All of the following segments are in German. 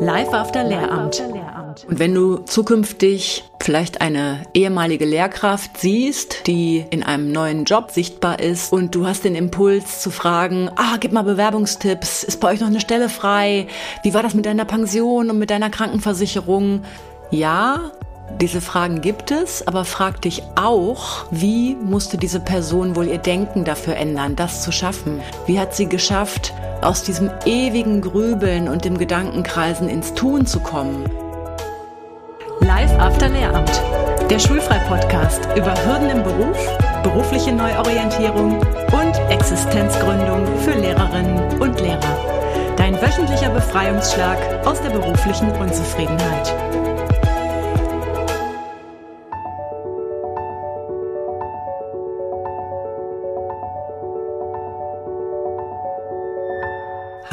Live after Lehramt. Und wenn du zukünftig vielleicht eine ehemalige Lehrkraft siehst, die in einem neuen Job sichtbar ist und du hast den Impuls zu fragen, ah, gib mal Bewerbungstipps, ist bei euch noch eine Stelle frei? Wie war das mit deiner Pension und mit deiner Krankenversicherung? Ja, diese Fragen gibt es, aber frag dich auch, wie musste diese Person wohl ihr Denken dafür ändern, das zu schaffen? Wie hat sie geschafft, aus diesem ewigen Grübeln und dem Gedankenkreisen ins Tun zu kommen? Live After Lehramt, der Schulfrei-Podcast über Hürden im Beruf, berufliche Neuorientierung und Existenzgründung für Lehrerinnen und Lehrer. Dein wöchentlicher Befreiungsschlag aus der beruflichen Unzufriedenheit.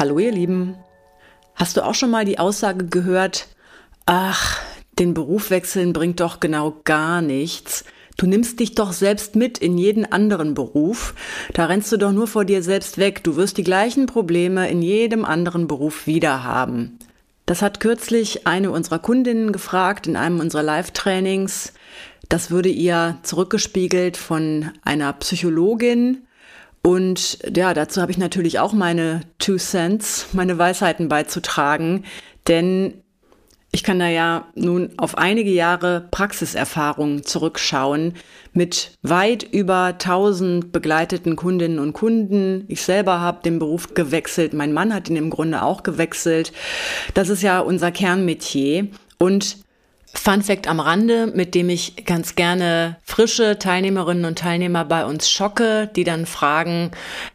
Hallo ihr Lieben. Hast du auch schon mal die Aussage gehört, ach, den Beruf wechseln bringt doch genau gar nichts. Du nimmst dich doch selbst mit in jeden anderen Beruf. Da rennst du doch nur vor dir selbst weg. Du wirst die gleichen Probleme in jedem anderen Beruf wieder haben. Das hat kürzlich eine unserer Kundinnen gefragt in einem unserer Live-Trainings. Das würde ihr zurückgespiegelt von einer Psychologin, und ja, dazu habe ich natürlich auch meine Two Cents, meine Weisheiten beizutragen, denn ich kann da ja nun auf einige Jahre Praxiserfahrung zurückschauen mit weit über 1000 begleiteten Kundinnen und Kunden. Ich selber habe den Beruf gewechselt, mein Mann hat ihn im Grunde auch gewechselt. Das ist ja unser Kernmetier und Fun Fact am Rande, mit dem ich ganz gerne frische Teilnehmerinnen und Teilnehmer bei uns schocke, die dann fragen,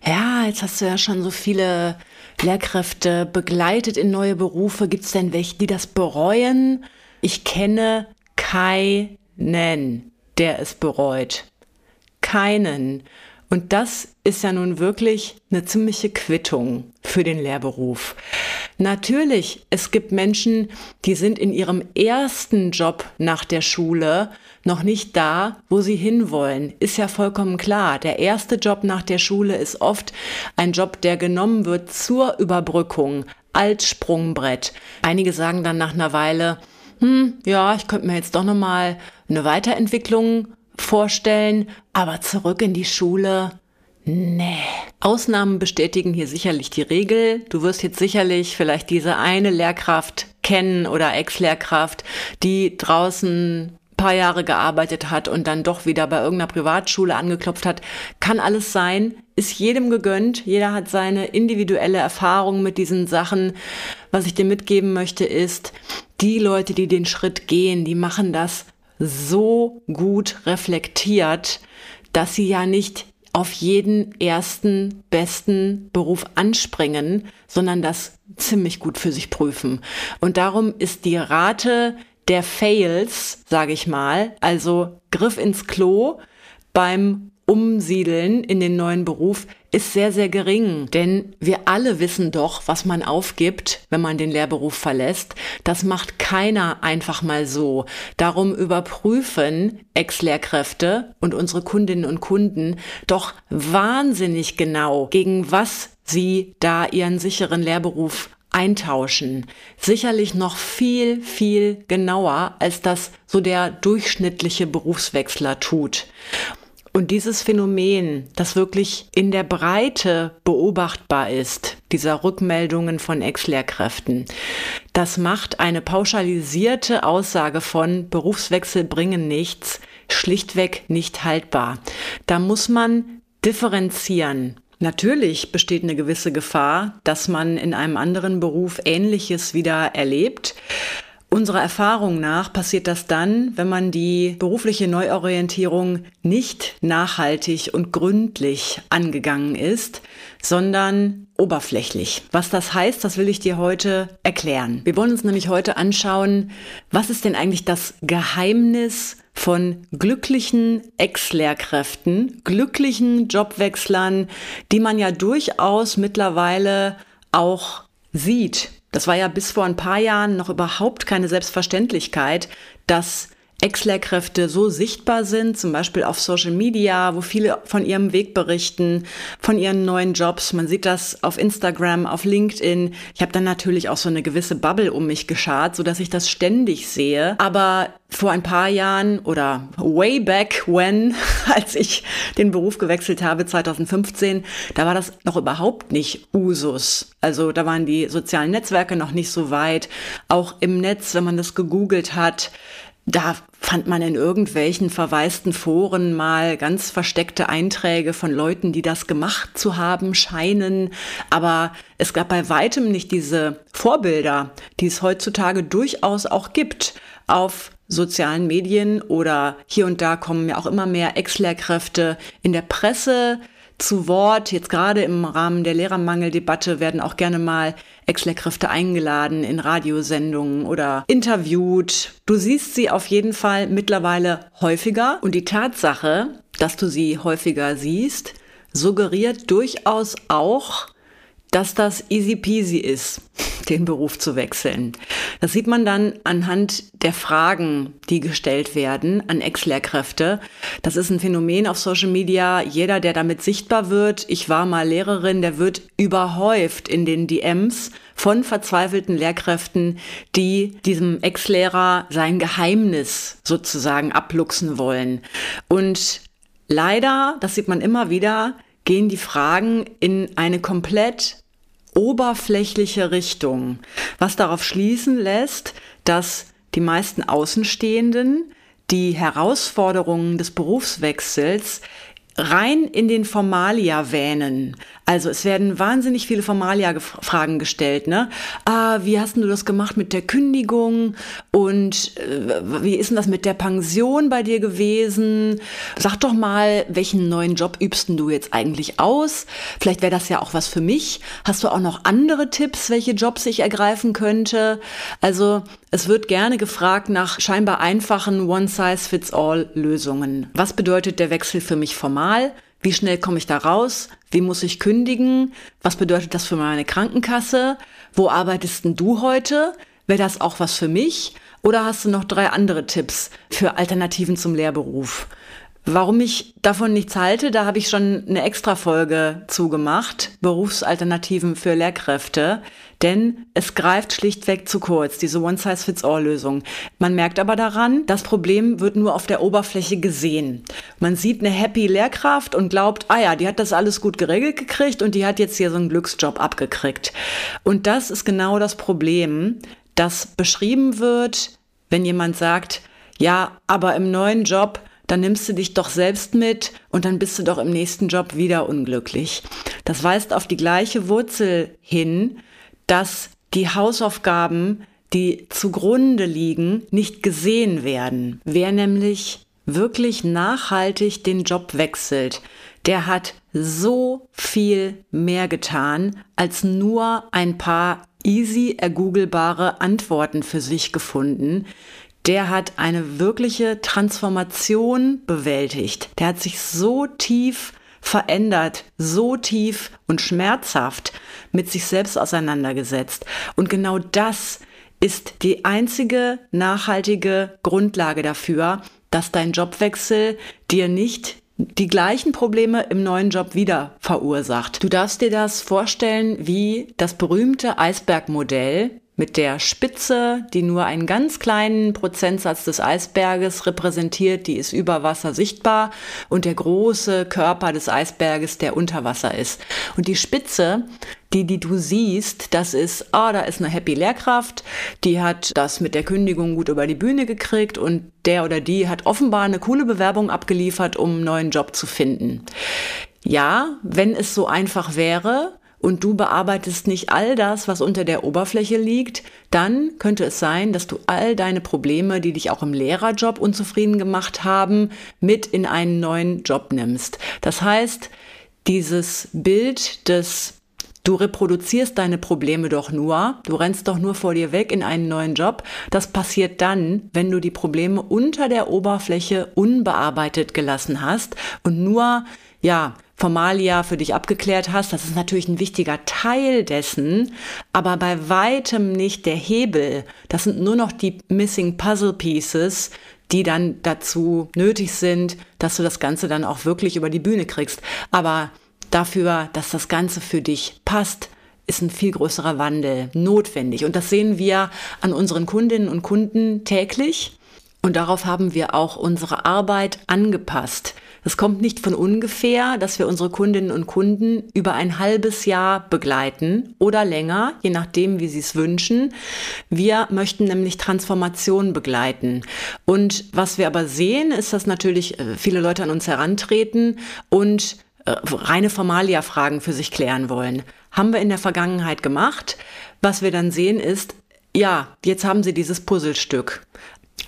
ja, jetzt hast du ja schon so viele Lehrkräfte begleitet in neue Berufe. Gibt es denn welche, die das bereuen? Ich kenne keinen, der es bereut. Keinen. Und das ist ja nun wirklich eine ziemliche Quittung für den Lehrberuf. Natürlich, es gibt Menschen, die sind in ihrem ersten Job nach der Schule noch nicht da, wo sie hinwollen. Ist ja vollkommen klar. Der erste Job nach der Schule ist oft ein Job, der genommen wird zur Überbrückung als Sprungbrett. Einige sagen dann nach einer Weile, hm, ja, ich könnte mir jetzt doch noch mal eine Weiterentwicklung vorstellen, aber zurück in die Schule, Nee. Ausnahmen bestätigen hier sicherlich die Regel. Du wirst jetzt sicherlich vielleicht diese eine Lehrkraft kennen oder Ex-Lehrkraft, die draußen paar Jahre gearbeitet hat und dann doch wieder bei irgendeiner Privatschule angeklopft hat. Kann alles sein, ist jedem gegönnt. Jeder hat seine individuelle Erfahrung mit diesen Sachen. Was ich dir mitgeben möchte ist, die Leute, die den Schritt gehen, die machen das so gut reflektiert, dass sie ja nicht auf jeden ersten besten Beruf anspringen, sondern das ziemlich gut für sich prüfen. Und darum ist die Rate der Fails, sage ich mal, also Griff ins Klo beim Umsiedeln in den neuen Beruf ist sehr, sehr gering. Denn wir alle wissen doch, was man aufgibt, wenn man den Lehrberuf verlässt. Das macht keiner einfach mal so. Darum überprüfen Ex-Lehrkräfte und unsere Kundinnen und Kunden doch wahnsinnig genau, gegen was sie da ihren sicheren Lehrberuf eintauschen. Sicherlich noch viel, viel genauer, als das so der durchschnittliche Berufswechsler tut. Und dieses Phänomen, das wirklich in der Breite beobachtbar ist, dieser Rückmeldungen von Ex-Lehrkräften, das macht eine pauschalisierte Aussage von Berufswechsel bringen nichts schlichtweg nicht haltbar. Da muss man differenzieren. Natürlich besteht eine gewisse Gefahr, dass man in einem anderen Beruf Ähnliches wieder erlebt. Unserer Erfahrung nach passiert das dann, wenn man die berufliche Neuorientierung nicht nachhaltig und gründlich angegangen ist, sondern oberflächlich. Was das heißt, das will ich dir heute erklären. Wir wollen uns nämlich heute anschauen, was ist denn eigentlich das Geheimnis von glücklichen Ex-Lehrkräften, glücklichen Jobwechslern, die man ja durchaus mittlerweile auch sieht. Das war ja bis vor ein paar Jahren noch überhaupt keine Selbstverständlichkeit, dass Ex-Lehrkräfte so sichtbar sind, zum Beispiel auf Social Media, wo viele von ihrem Weg berichten, von ihren neuen Jobs. Man sieht das auf Instagram, auf LinkedIn. Ich habe dann natürlich auch so eine gewisse Bubble um mich geschart, so dass ich das ständig sehe. Aber vor ein paar Jahren oder way back when, als ich den Beruf gewechselt habe, 2015, da war das noch überhaupt nicht Usus. Also da waren die sozialen Netzwerke noch nicht so weit. Auch im Netz, wenn man das gegoogelt hat, da fand man in irgendwelchen verwaisten Foren mal ganz versteckte Einträge von Leuten, die das gemacht zu haben scheinen. Aber es gab bei weitem nicht diese Vorbilder, die es heutzutage durchaus auch gibt auf sozialen Medien oder hier und da kommen ja auch immer mehr Ex-Lehrkräfte in der Presse zu Wort. Jetzt gerade im Rahmen der Lehrermangeldebatte werden auch gerne mal Ex-Lehrkräfte eingeladen in Radiosendungen oder interviewt. Du siehst sie auf jeden Fall mittlerweile häufiger und die Tatsache, dass du sie häufiger siehst, suggeriert durchaus auch, dass das easy peasy ist, den Beruf zu wechseln. Das sieht man dann anhand der Fragen, die gestellt werden an Ex-Lehrkräfte. Das ist ein Phänomen auf Social Media. Jeder, der damit sichtbar wird, ich war mal Lehrerin, der wird überhäuft in den DMs von verzweifelten Lehrkräften, die diesem Ex-Lehrer sein Geheimnis sozusagen abluchsen wollen. Und leider, das sieht man immer wieder, gehen die Fragen in eine komplett oberflächliche Richtung, was darauf schließen lässt, dass die meisten Außenstehenden die Herausforderungen des Berufswechsels rein in den Formalia wähnen. Also es werden wahnsinnig viele Formalia-Fragen gestellt. Ne? Ah, wie hast du das gemacht mit der Kündigung? Und äh, wie ist denn das mit der Pension bei dir gewesen? Sag doch mal, welchen neuen Job übst du jetzt eigentlich aus? Vielleicht wäre das ja auch was für mich. Hast du auch noch andere Tipps, welche Jobs ich ergreifen könnte? Also es wird gerne gefragt nach scheinbar einfachen One-Size-Fits-All-Lösungen. Was bedeutet der Wechsel für mich formal? Wie schnell komme ich da raus? Wie muss ich kündigen? Was bedeutet das für meine Krankenkasse? Wo arbeitest denn du heute? Wäre das auch was für mich? Oder hast du noch drei andere Tipps für Alternativen zum Lehrberuf? Warum ich davon nichts halte, da habe ich schon eine extra Folge zugemacht. Berufsalternativen für Lehrkräfte. Denn es greift schlichtweg zu kurz, diese One-Size-Fits-All-Lösung. Man merkt aber daran, das Problem wird nur auf der Oberfläche gesehen. Man sieht eine happy Lehrkraft und glaubt, ah ja, die hat das alles gut geregelt gekriegt und die hat jetzt hier so einen Glücksjob abgekriegt. Und das ist genau das Problem, das beschrieben wird, wenn jemand sagt, ja, aber im neuen Job dann nimmst du dich doch selbst mit und dann bist du doch im nächsten Job wieder unglücklich. Das weist auf die gleiche Wurzel hin, dass die Hausaufgaben, die zugrunde liegen, nicht gesehen werden. Wer nämlich wirklich nachhaltig den Job wechselt, der hat so viel mehr getan, als nur ein paar easy ergoogelbare Antworten für sich gefunden, der hat eine wirkliche Transformation bewältigt. Der hat sich so tief verändert, so tief und schmerzhaft mit sich selbst auseinandergesetzt. Und genau das ist die einzige nachhaltige Grundlage dafür, dass dein Jobwechsel dir nicht die gleichen Probleme im neuen Job wieder verursacht. Du darfst dir das vorstellen wie das berühmte Eisbergmodell, mit der Spitze, die nur einen ganz kleinen Prozentsatz des Eisberges repräsentiert, die ist über Wasser sichtbar und der große Körper des Eisberges, der unter Wasser ist. Und die Spitze, die, die du siehst, das ist, ah, da ist eine Happy Lehrkraft, die hat das mit der Kündigung gut über die Bühne gekriegt und der oder die hat offenbar eine coole Bewerbung abgeliefert, um einen neuen Job zu finden. Ja, wenn es so einfach wäre, und du bearbeitest nicht all das, was unter der Oberfläche liegt, dann könnte es sein, dass du all deine Probleme, die dich auch im Lehrerjob unzufrieden gemacht haben, mit in einen neuen Job nimmst. Das heißt, dieses Bild des Du reproduzierst deine Probleme doch nur, du rennst doch nur vor dir weg in einen neuen Job. Das passiert dann, wenn du die Probleme unter der Oberfläche unbearbeitet gelassen hast und nur, ja, Formalia für dich abgeklärt hast. Das ist natürlich ein wichtiger Teil dessen, aber bei weitem nicht der Hebel. Das sind nur noch die missing puzzle pieces, die dann dazu nötig sind, dass du das Ganze dann auch wirklich über die Bühne kriegst. Aber dafür, dass das Ganze für dich passt, ist ein viel größerer Wandel notwendig. Und das sehen wir an unseren Kundinnen und Kunden täglich. Und darauf haben wir auch unsere Arbeit angepasst. Es kommt nicht von ungefähr, dass wir unsere Kundinnen und Kunden über ein halbes Jahr begleiten oder länger, je nachdem, wie sie es wünschen. Wir möchten nämlich Transformation begleiten. Und was wir aber sehen, ist, dass natürlich äh, viele Leute an uns herantreten und äh, reine Formalia-Fragen für sich klären wollen. Haben wir in der Vergangenheit gemacht. Was wir dann sehen ist, ja, jetzt haben sie dieses Puzzlestück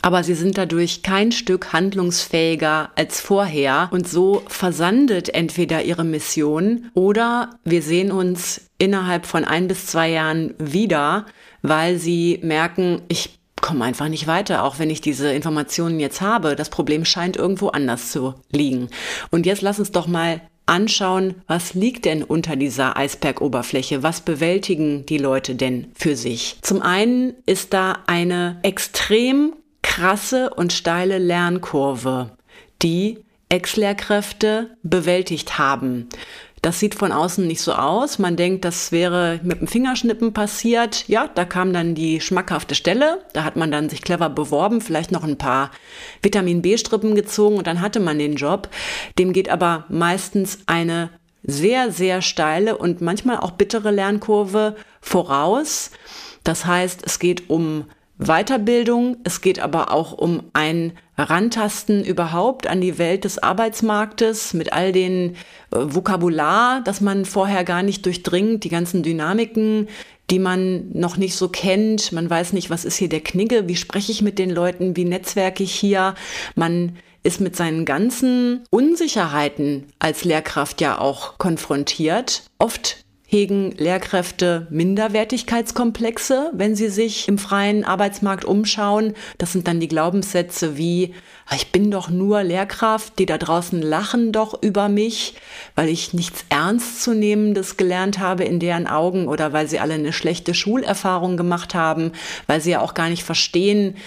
aber sie sind dadurch kein Stück handlungsfähiger als vorher und so versandet entweder ihre Mission oder wir sehen uns innerhalb von ein bis zwei Jahren wieder, weil sie merken, ich komme einfach nicht weiter, auch wenn ich diese Informationen jetzt habe. Das Problem scheint irgendwo anders zu liegen. Und jetzt lass uns doch mal anschauen, was liegt denn unter dieser Eisbergoberfläche? Was bewältigen die Leute denn für sich? Zum einen ist da eine extrem krasse und steile Lernkurve, die Ex-Lehrkräfte bewältigt haben. Das sieht von außen nicht so aus. Man denkt, das wäre mit dem Fingerschnippen passiert. Ja, da kam dann die schmackhafte Stelle. Da hat man dann sich clever beworben, vielleicht noch ein paar Vitamin B-Strippen gezogen und dann hatte man den Job. Dem geht aber meistens eine sehr, sehr steile und manchmal auch bittere Lernkurve voraus. Das heißt, es geht um Weiterbildung, es geht aber auch um ein Rantasten überhaupt an die Welt des Arbeitsmarktes mit all den äh, Vokabular, das man vorher gar nicht durchdringt, die ganzen Dynamiken, die man noch nicht so kennt. Man weiß nicht, was ist hier der Knigge, wie spreche ich mit den Leuten, wie netzwerke ich hier. Man ist mit seinen ganzen Unsicherheiten als Lehrkraft ja auch konfrontiert. Oft hegen Lehrkräfte Minderwertigkeitskomplexe, wenn sie sich im freien Arbeitsmarkt umschauen. Das sind dann die Glaubenssätze wie, ah, ich bin doch nur Lehrkraft, die da draußen lachen doch über mich, weil ich nichts Ernstzunehmendes gelernt habe in deren Augen oder weil sie alle eine schlechte Schulerfahrung gemacht haben, weil sie ja auch gar nicht verstehen,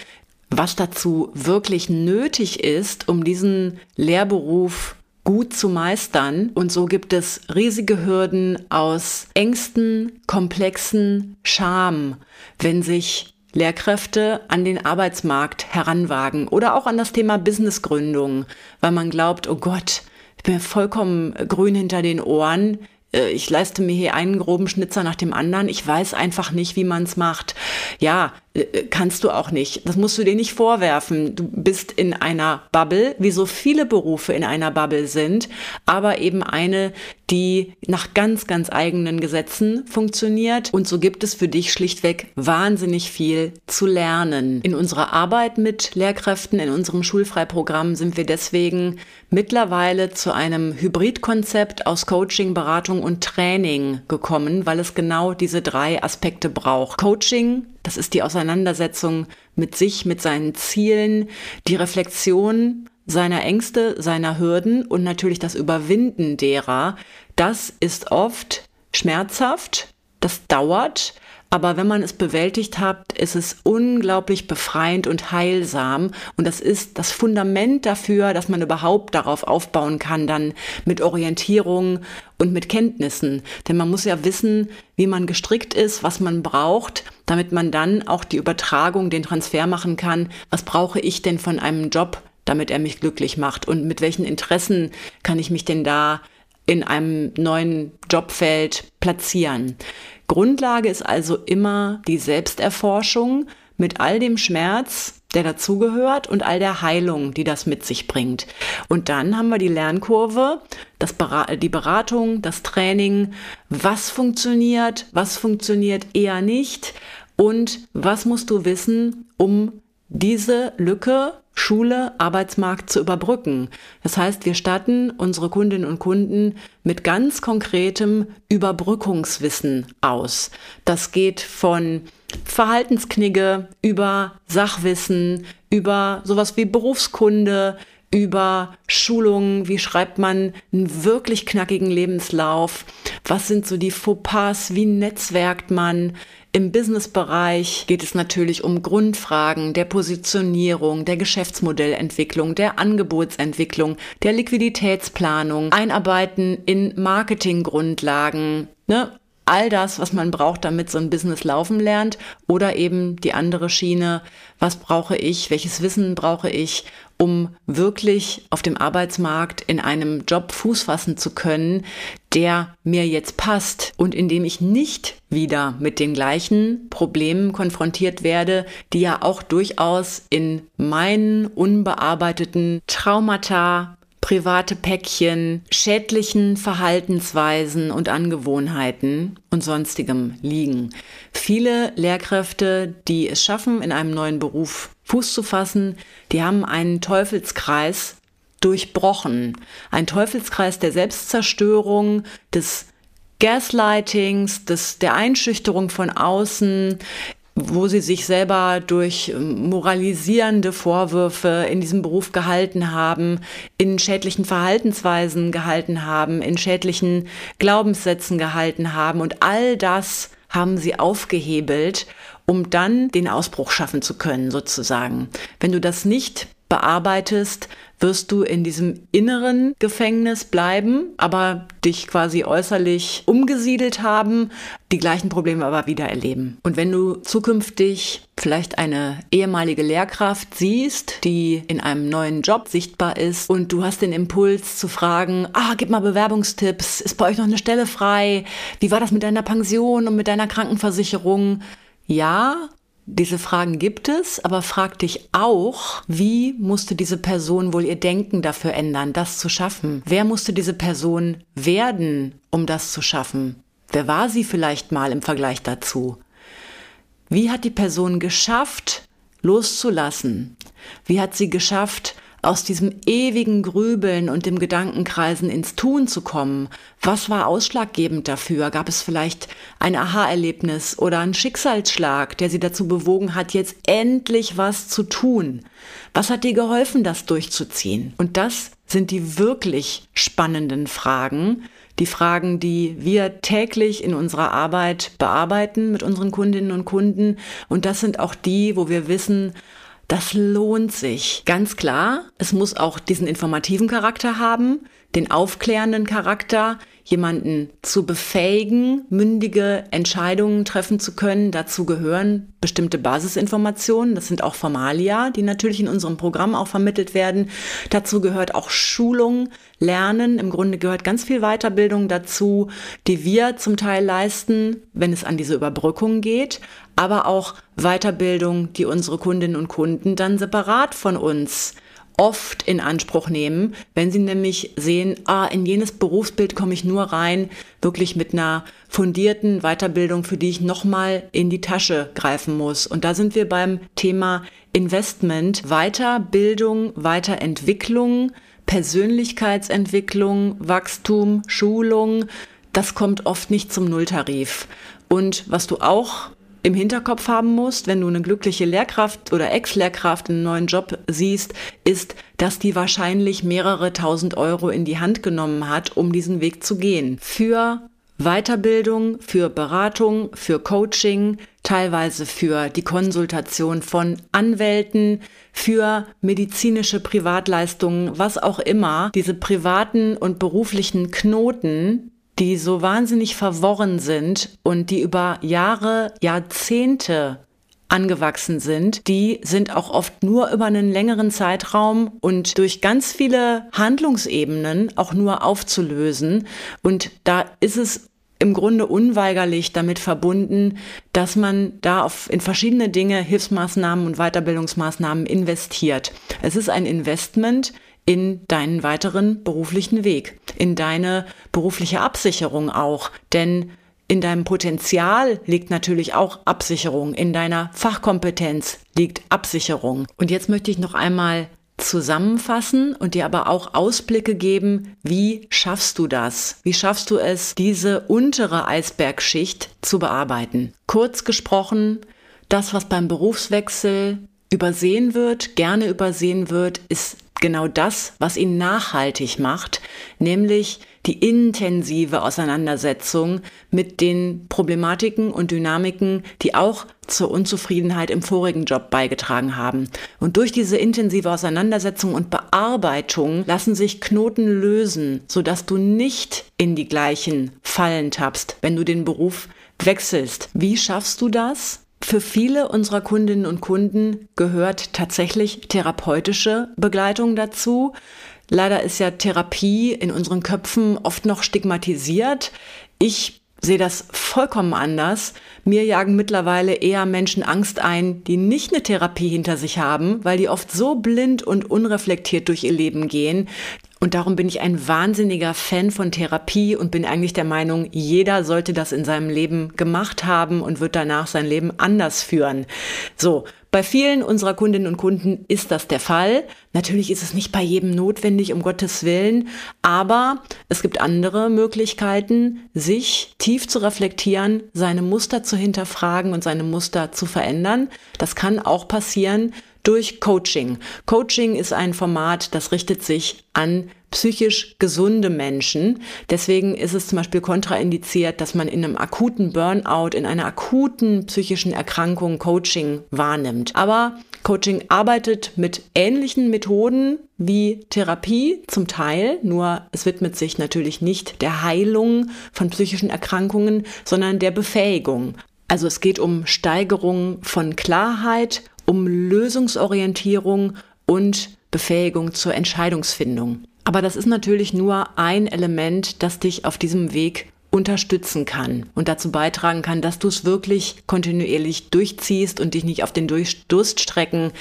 was dazu wirklich nötig ist, um diesen Lehrberuf gut zu meistern. Und so gibt es riesige Hürden aus Ängsten, komplexen Scham, wenn sich Lehrkräfte an den Arbeitsmarkt heranwagen oder auch an das Thema Businessgründung, weil man glaubt, oh Gott, ich bin vollkommen grün hinter den Ohren. Äh, ich leiste mir hier einen groben Schnitzer nach dem anderen. Ich weiß einfach nicht, wie man es macht. Ja, äh, äh, kannst du auch nicht. Das musst du dir nicht vorwerfen. Du bist in einer Bubble, wie so viele Berufe in einer Bubble sind, aber eben eine, die nach ganz, ganz eigenen Gesetzen funktioniert. Und so gibt es für dich schlichtweg wahnsinnig viel zu lernen. In unserer Arbeit mit Lehrkräften, in unserem Schulfreiprogramm sind wir deswegen mittlerweile zu einem Hybridkonzept aus Coaching, Beratung und Training gekommen, weil es genau diese drei Aspekte braucht. Coaching, das ist die Auseinandersetzung mit sich, mit seinen Zielen, die Reflexion seiner Ängste, seiner Hürden und natürlich das Überwinden derer. Das ist oft schmerzhaft, das dauert, aber wenn man es bewältigt hat, ist es unglaublich befreiend und heilsam. Und das ist das Fundament dafür, dass man überhaupt darauf aufbauen kann, dann mit Orientierung und mit Kenntnissen. Denn man muss ja wissen, wie man gestrickt ist, was man braucht, damit man dann auch die Übertragung, den Transfer machen kann. Was brauche ich denn von einem Job, damit er mich glücklich macht? Und mit welchen Interessen kann ich mich denn da in einem neuen Jobfeld platzieren? Grundlage ist also immer die Selbsterforschung mit all dem Schmerz, der dazugehört und all der Heilung, die das mit sich bringt. Und dann haben wir die Lernkurve, das die Beratung, das Training, was funktioniert, was funktioniert eher nicht und was musst du wissen, um diese Lücke Schule, Arbeitsmarkt zu überbrücken. Das heißt, wir statten unsere Kundinnen und Kunden mit ganz konkretem Überbrückungswissen aus. Das geht von Verhaltensknigge über Sachwissen, über sowas wie Berufskunde, über Schulungen, wie schreibt man einen wirklich knackigen Lebenslauf, was sind so die Fauxpas, wie netzwerkt man, im Businessbereich geht es natürlich um Grundfragen der Positionierung, der Geschäftsmodellentwicklung, der Angebotsentwicklung, der Liquiditätsplanung, Einarbeiten in Marketinggrundlagen, ne? All das, was man braucht, damit so ein Business laufen lernt? Oder eben die andere Schiene, was brauche ich, welches Wissen brauche ich, um wirklich auf dem Arbeitsmarkt in einem Job Fuß fassen zu können, der mir jetzt passt und in dem ich nicht wieder mit den gleichen Problemen konfrontiert werde, die ja auch durchaus in meinen unbearbeiteten Traumata private Päckchen, schädlichen Verhaltensweisen und Angewohnheiten und sonstigem liegen. Viele Lehrkräfte, die es schaffen, in einem neuen Beruf Fuß zu fassen, die haben einen Teufelskreis durchbrochen. Ein Teufelskreis der Selbstzerstörung, des Gaslightings, des, der Einschüchterung von außen, wo sie sich selber durch ähm, moralisierende Vorwürfe in diesem Beruf gehalten haben, in schädlichen Verhaltensweisen gehalten haben, in schädlichen Glaubenssätzen gehalten haben. Und all das haben sie aufgehebelt, um dann den Ausbruch schaffen zu können, sozusagen. Wenn du das nicht bearbeitest, wirst du in diesem inneren Gefängnis bleiben, aber dich quasi äußerlich umgesiedelt haben, die gleichen Probleme aber wieder erleben. Und wenn du zukünftig vielleicht eine ehemalige Lehrkraft siehst, die in einem neuen Job sichtbar ist und du hast den Impuls zu fragen, ah, gib mal Bewerbungstipps, ist bei euch noch eine Stelle frei? Wie war das mit deiner Pension und mit deiner Krankenversicherung? Ja, diese Fragen gibt es, aber frag dich auch, wie musste diese Person wohl ihr Denken dafür ändern, das zu schaffen? Wer musste diese Person werden, um das zu schaffen? Wer war sie vielleicht mal im Vergleich dazu? Wie hat die Person geschafft, loszulassen? Wie hat sie geschafft, aus diesem ewigen Grübeln und dem Gedankenkreisen ins Tun zu kommen. Was war ausschlaggebend dafür? Gab es vielleicht ein Aha-Erlebnis oder einen Schicksalsschlag, der sie dazu bewogen hat, jetzt endlich was zu tun? Was hat dir geholfen, das durchzuziehen? Und das sind die wirklich spannenden Fragen, die Fragen, die wir täglich in unserer Arbeit bearbeiten mit unseren Kundinnen und Kunden. Und das sind auch die, wo wir wissen, das lohnt sich. Ganz klar, es muss auch diesen informativen Charakter haben, den aufklärenden Charakter, jemanden zu befähigen, mündige Entscheidungen treffen zu können. Dazu gehören bestimmte Basisinformationen. Das sind auch Formalia, die natürlich in unserem Programm auch vermittelt werden. Dazu gehört auch Schulung, Lernen. Im Grunde gehört ganz viel Weiterbildung dazu, die wir zum Teil leisten, wenn es an diese Überbrückung geht aber auch Weiterbildung, die unsere Kundinnen und Kunden dann separat von uns oft in Anspruch nehmen, wenn sie nämlich sehen, ah, in jenes Berufsbild komme ich nur rein, wirklich mit einer fundierten Weiterbildung, für die ich nochmal in die Tasche greifen muss. Und da sind wir beim Thema Investment, Weiterbildung, Weiterentwicklung, Persönlichkeitsentwicklung, Wachstum, Schulung. Das kommt oft nicht zum Nulltarif. Und was du auch im Hinterkopf haben musst, wenn du eine glückliche Lehrkraft oder Ex-Lehrkraft in einem neuen Job siehst, ist, dass die wahrscheinlich mehrere tausend Euro in die Hand genommen hat, um diesen Weg zu gehen. Für Weiterbildung, für Beratung, für Coaching, teilweise für die Konsultation von Anwälten, für medizinische Privatleistungen, was auch immer. Diese privaten und beruflichen Knoten, die so wahnsinnig verworren sind und die über Jahre, Jahrzehnte angewachsen sind, die sind auch oft nur über einen längeren Zeitraum und durch ganz viele Handlungsebenen auch nur aufzulösen. Und da ist es im Grunde unweigerlich damit verbunden, dass man da auf, in verschiedene Dinge, Hilfsmaßnahmen und Weiterbildungsmaßnahmen investiert. Es ist ein Investment in deinen weiteren beruflichen Weg, in deine berufliche Absicherung auch. Denn in deinem Potenzial liegt natürlich auch Absicherung, in deiner Fachkompetenz liegt Absicherung. Und jetzt möchte ich noch einmal zusammenfassen und dir aber auch Ausblicke geben, wie schaffst du das? Wie schaffst du es, diese untere Eisbergschicht zu bearbeiten? Kurz gesprochen, das, was beim Berufswechsel übersehen wird, gerne übersehen wird, ist genau das, was ihn nachhaltig macht, nämlich die intensive Auseinandersetzung mit den Problematiken und Dynamiken, die auch zur Unzufriedenheit im vorigen Job beigetragen haben. Und durch diese intensive Auseinandersetzung und Bearbeitung lassen sich Knoten lösen, sodass du nicht in die gleichen Fallen tappst, wenn du den Beruf wechselst. Wie schaffst du das? Für viele unserer Kundinnen und Kunden gehört tatsächlich therapeutische Begleitung dazu. Leider ist ja Therapie in unseren Köpfen oft noch stigmatisiert. Ich sehe das vollkommen anders. Mir jagen mittlerweile eher Menschen Angst ein, die nicht eine Therapie hinter sich haben, weil die oft so blind und unreflektiert durch ihr Leben gehen, und darum bin ich ein wahnsinniger Fan von Therapie und bin eigentlich der Meinung, jeder sollte das in seinem Leben gemacht haben und wird danach sein Leben anders führen. So. Bei vielen unserer Kundinnen und Kunden ist das der Fall. Natürlich ist es nicht bei jedem notwendig, um Gottes Willen, aber es gibt andere Möglichkeiten, sich tief zu reflektieren, seine Muster zu hinterfragen und seine Muster zu verändern. Das kann auch passieren durch Coaching. Coaching ist ein Format, das richtet sich an psychisch gesunde Menschen. Deswegen ist es zum Beispiel kontraindiziert, dass man in einem akuten Burnout, in einer akuten psychischen Erkrankung Coaching wahrnimmt. Aber Coaching arbeitet mit ähnlichen Methoden wie Therapie zum Teil, nur es widmet sich natürlich nicht der Heilung von psychischen Erkrankungen, sondern der Befähigung. Also es geht um Steigerung von Klarheit um Lösungsorientierung und Befähigung zur Entscheidungsfindung. Aber das ist natürlich nur ein Element, das dich auf diesem Weg unterstützen kann und dazu beitragen kann, dass du es wirklich kontinuierlich durchziehst und dich nicht auf den Durststrecken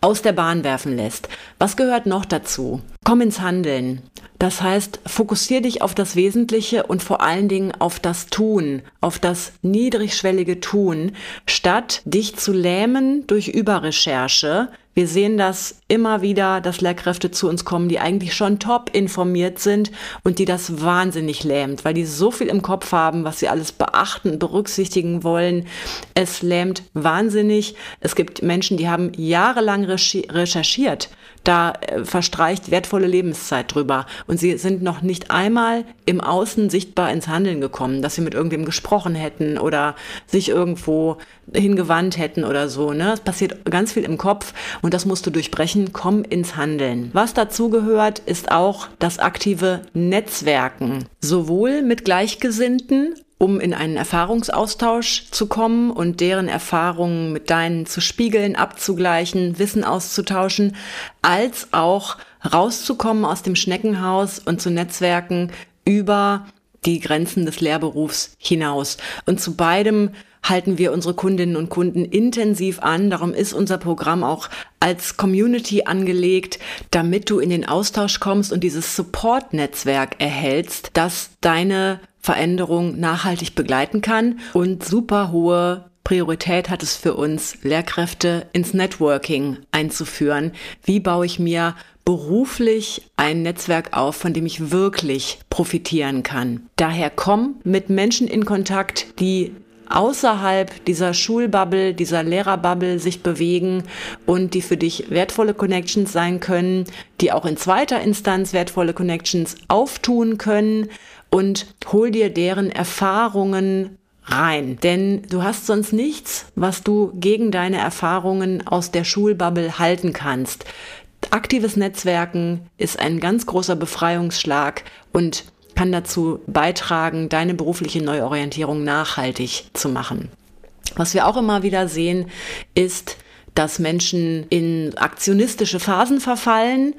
aus der Bahn werfen lässt. Was gehört noch dazu? Komm ins Handeln. Das heißt, fokussier dich auf das Wesentliche und vor allen Dingen auf das Tun, auf das niedrigschwellige Tun, statt dich zu lähmen durch Überrecherche. Wir sehen das immer wieder, dass Lehrkräfte zu uns kommen, die eigentlich schon top informiert sind und die das wahnsinnig lähmt, weil die so viel im Kopf haben, was sie alles beachten, berücksichtigen wollen. Es lähmt wahnsinnig. Es gibt Menschen, die haben jahrelang recherchiert da äh, verstreicht wertvolle Lebenszeit drüber. Und sie sind noch nicht einmal im Außen sichtbar ins Handeln gekommen, dass sie mit irgendwem gesprochen hätten oder sich irgendwo hingewandt hätten oder so. Ne? Es passiert ganz viel im Kopf und das musst du durchbrechen. Komm ins Handeln. Was dazu gehört, ist auch das aktive Netzwerken. Sowohl mit Gleichgesinnten um in einen Erfahrungsaustausch zu kommen und deren Erfahrungen mit deinen zu spiegeln, abzugleichen, Wissen auszutauschen, als auch rauszukommen aus dem Schneckenhaus und zu Netzwerken über die Grenzen des Lehrberufs hinaus. Und zu beidem halten wir unsere Kundinnen und Kunden intensiv an. Darum ist unser Programm auch als Community angelegt, damit du in den Austausch kommst und dieses Support-Netzwerk erhältst, das deine Veränderung nachhaltig begleiten kann und super hohe Priorität hat es für uns, Lehrkräfte ins Networking einzuführen. Wie baue ich mir beruflich ein Netzwerk auf, von dem ich wirklich profitieren kann? Daher komm mit Menschen in Kontakt, die außerhalb dieser Schulbubble, dieser Lehrerbubble sich bewegen und die für dich wertvolle Connections sein können, die auch in zweiter Instanz wertvolle Connections auftun können und hol dir deren Erfahrungen rein. Denn du hast sonst nichts, was du gegen deine Erfahrungen aus der Schulbubble halten kannst. Aktives Netzwerken ist ein ganz großer Befreiungsschlag und kann dazu beitragen, deine berufliche Neuorientierung nachhaltig zu machen. Was wir auch immer wieder sehen, ist, dass Menschen in aktionistische Phasen verfallen,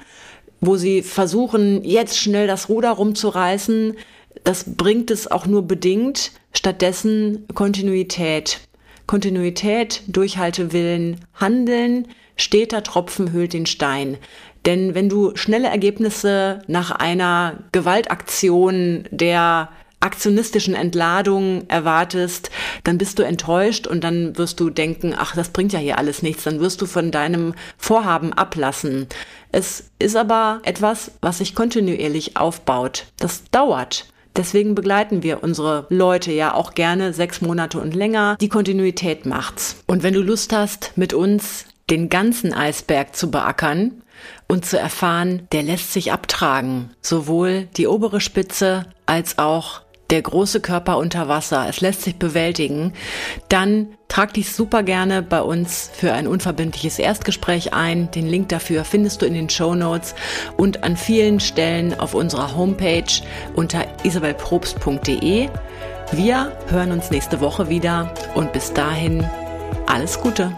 wo sie versuchen, jetzt schnell das Ruder rumzureißen, das bringt es auch nur bedingt. Stattdessen Kontinuität. Kontinuität, Durchhaltewillen, Handeln, steter Tropfen hüllt den Stein. Denn wenn du schnelle Ergebnisse nach einer Gewaltaktion der aktionistischen Entladung erwartest, dann bist du enttäuscht und dann wirst du denken, ach, das bringt ja hier alles nichts, dann wirst du von deinem Vorhaben ablassen. Es ist aber etwas, was sich kontinuierlich aufbaut. Das dauert. Deswegen begleiten wir unsere Leute ja auch gerne sechs Monate und länger. Die Kontinuität macht's. Und wenn du Lust hast, mit uns den ganzen Eisberg zu beackern, und zu erfahren, der lässt sich abtragen. Sowohl die obere Spitze als auch der große Körper unter Wasser. Es lässt sich bewältigen. Dann trag dich super gerne bei uns für ein unverbindliches Erstgespräch ein. Den Link dafür findest du in den Show Notes und an vielen Stellen auf unserer Homepage unter isabelprobst.de. Wir hören uns nächste Woche wieder und bis dahin alles Gute.